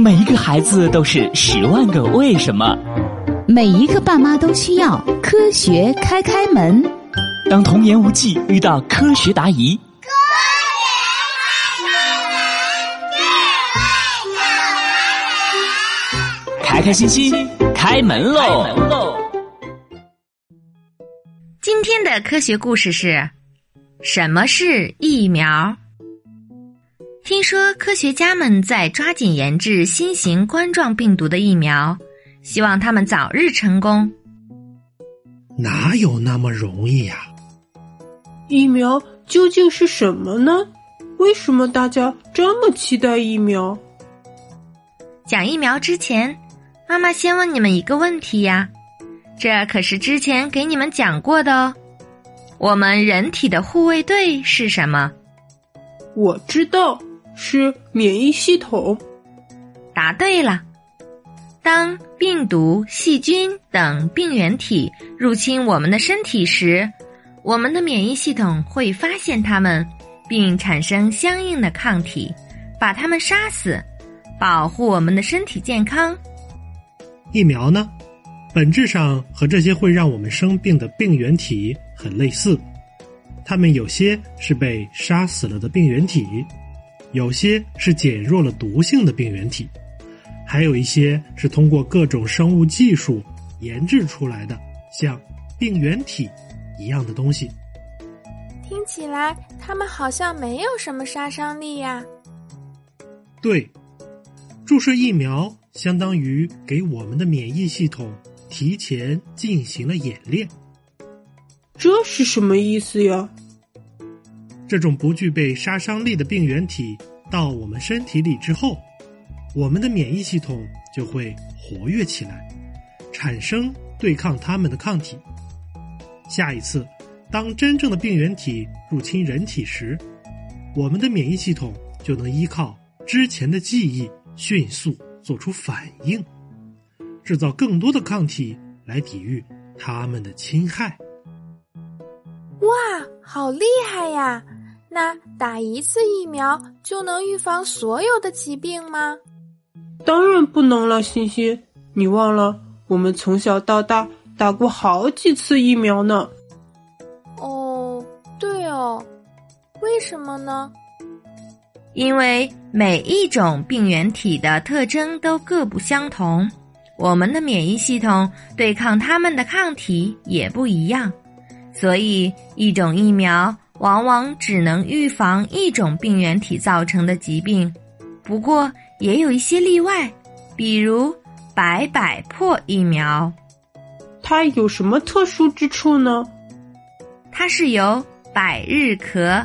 每一个孩子都是十万个为什么，每一个爸妈都需要科学开开门。当童言无忌遇到科学答疑，科学开开心心开门喽！今天的科学故事是：什么是疫苗？听说科学家们在抓紧研制新型冠状病毒的疫苗，希望他们早日成功。哪有那么容易呀？疫苗究竟是什么呢？为什么大家这么期待疫苗？讲疫苗之前，妈妈先问你们一个问题呀，这可是之前给你们讲过的哦。我们人体的护卫队是什么？我知道。是免疫系统。答对了。当病毒、细菌等病原体入侵我们的身体时，我们的免疫系统会发现它们，并产生相应的抗体，把它们杀死，保护我们的身体健康。疫苗呢，本质上和这些会让我们生病的病原体很类似，它们有些是被杀死了的病原体。有些是减弱了毒性的病原体，还有一些是通过各种生物技术研制出来的，像病原体一样的东西。听起来，它们好像没有什么杀伤力呀。对，注射疫苗相当于给我们的免疫系统提前进行了演练。这是什么意思呀？这种不具备杀伤力的病原体到我们身体里之后，我们的免疫系统就会活跃起来，产生对抗它们的抗体。下一次，当真正的病原体入侵人体时，我们的免疫系统就能依靠之前的记忆迅速做出反应，制造更多的抗体来抵御它们的侵害。哇，好厉害呀！那打一次疫苗就能预防所有的疾病吗？当然不能了，欣欣，你忘了我们从小到大打过好几次疫苗呢。哦，对哦，为什么呢？因为每一种病原体的特征都各不相同，我们的免疫系统对抗它们的抗体也不一样，所以一种疫苗。往往只能预防一种病原体造成的疾病，不过也有一些例外，比如百百破疫苗。它有什么特殊之处呢？它是由百日咳、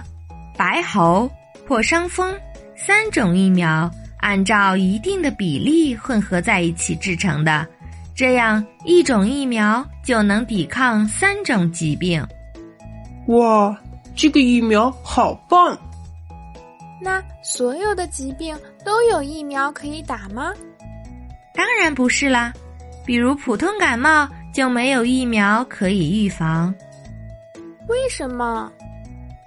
白喉、破伤风三种疫苗按照一定的比例混合在一起制成的，这样一种疫苗就能抵抗三种疾病。哇！这个疫苗好棒！那所有的疾病都有疫苗可以打吗？当然不是啦，比如普通感冒就没有疫苗可以预防。为什么？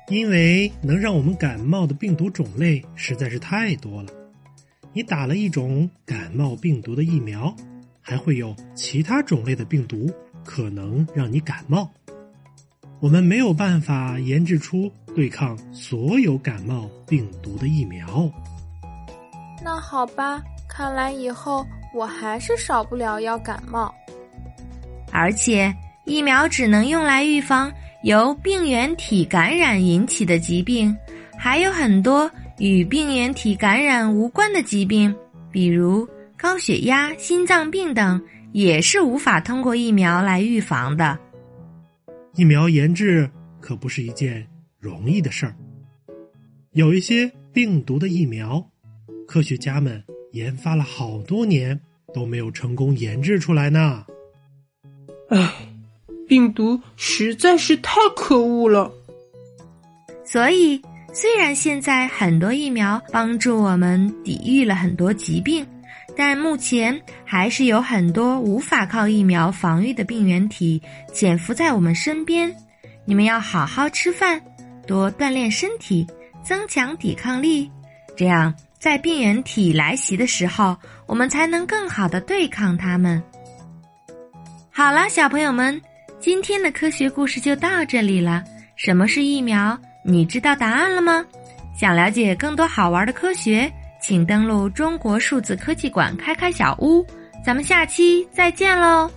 因为能让我们感冒的病毒种类实在是太多了。你打了一种感冒病毒的疫苗，还会有其他种类的病毒可能让你感冒。我们没有办法研制出对抗所有感冒病毒的疫苗。那好吧，看来以后我还是少不了要感冒。而且，疫苗只能用来预防由病原体感染引起的疾病，还有很多与病原体感染无关的疾病，比如高血压、心脏病等，也是无法通过疫苗来预防的。疫苗研制可不是一件容易的事儿，有一些病毒的疫苗，科学家们研发了好多年都没有成功研制出来呢。唉，病毒实在是太可恶了。所以，虽然现在很多疫苗帮助我们抵御了很多疾病。但目前还是有很多无法靠疫苗防御的病原体潜伏在我们身边。你们要好好吃饭，多锻炼身体，增强抵抗力，这样在病原体来袭的时候，我们才能更好的对抗它们。好了，小朋友们，今天的科学故事就到这里了。什么是疫苗？你知道答案了吗？想了解更多好玩的科学，请登录中国数字科技馆开开小屋。咱们下期再见喽！